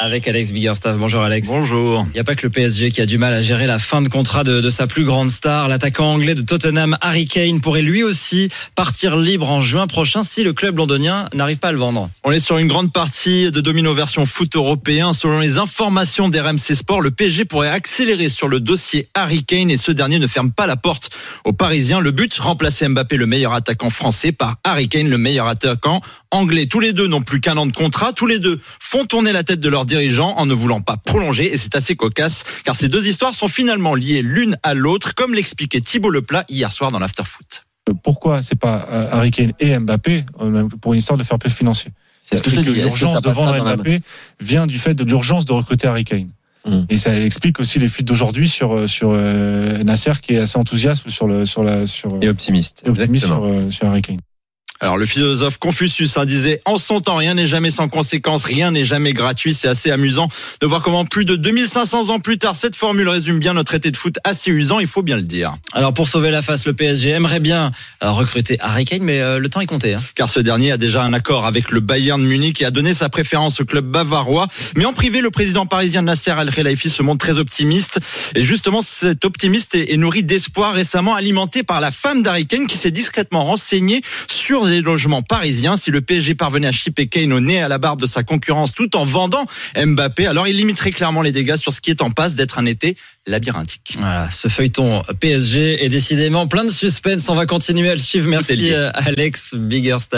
Avec Alex Biggerstaff. Bonjour Alex. Bonjour. Il n'y a pas que le PSG qui a du mal à gérer la fin de contrat de, de sa plus grande star. L'attaquant anglais de Tottenham, Harry Kane, pourrait lui aussi partir libre en juin prochain si le club londonien n'arrive pas à le vendre. On est sur une grande partie de domino version foot européen. Selon les informations d'RMC Sport, le PSG pourrait accélérer sur le dossier Harry Kane et ce dernier ne ferme pas la porte aux Parisiens. Le but, remplacer Mbappé, le meilleur attaquant français, par Harry Kane, le meilleur attaquant anglais. Tous les deux n'ont plus qu'un an de contrat. Tous les deux font tourner la tête de leurs dirigeants en ne voulant pas prolonger et c'est assez cocasse car ces deux histoires sont finalement liées l'une à l'autre comme l'expliquait Thibaut Leplat hier soir dans l'Afterfoot. Pourquoi c'est pas euh, Harry Kane et Mbappé euh, pour une histoire de fair play financier? C'est ce que L'urgence de vendre Mbappé vient du fait de l'urgence de recruter Harry Kane. Mm. Et ça explique aussi les fuites d'aujourd'hui sur euh, sur euh, Nasser qui est assez enthousiaste sur le sur la sur Et optimiste. et optimiste Exactement. sur, euh, sur Harry Kane. Alors le philosophe Confucius hein, disait en son temps rien n'est jamais sans conséquence, rien n'est jamais gratuit. C'est assez amusant de voir comment plus de 2500 ans plus tard cette formule résume bien notre été de foot assez usant, il faut bien le dire. Alors pour sauver la face, le PSG aimerait bien euh, recruter Harry Kane, mais euh, le temps est compté. hein. Car ce dernier a déjà un accord avec le Bayern de Munich et a donné sa préférence au club bavarois. Mais en privé, le président parisien Nasser Al-Khelaifi se montre très optimiste. Et justement, cet optimiste est, est nourri d'espoir récemment alimenté par la femme d'Harry Kane qui s'est discrètement renseignée sur les logements parisiens. Si le PSG parvenait à chipper Kane au nez à la barbe de sa concurrence tout en vendant Mbappé, alors il limiterait clairement les dégâts sur ce qui est en passe d'être un été labyrinthique. Voilà, ce feuilleton PSG est décidément plein de suspense. On va continuer à le suivre. Merci euh, Alex Biggerstaff.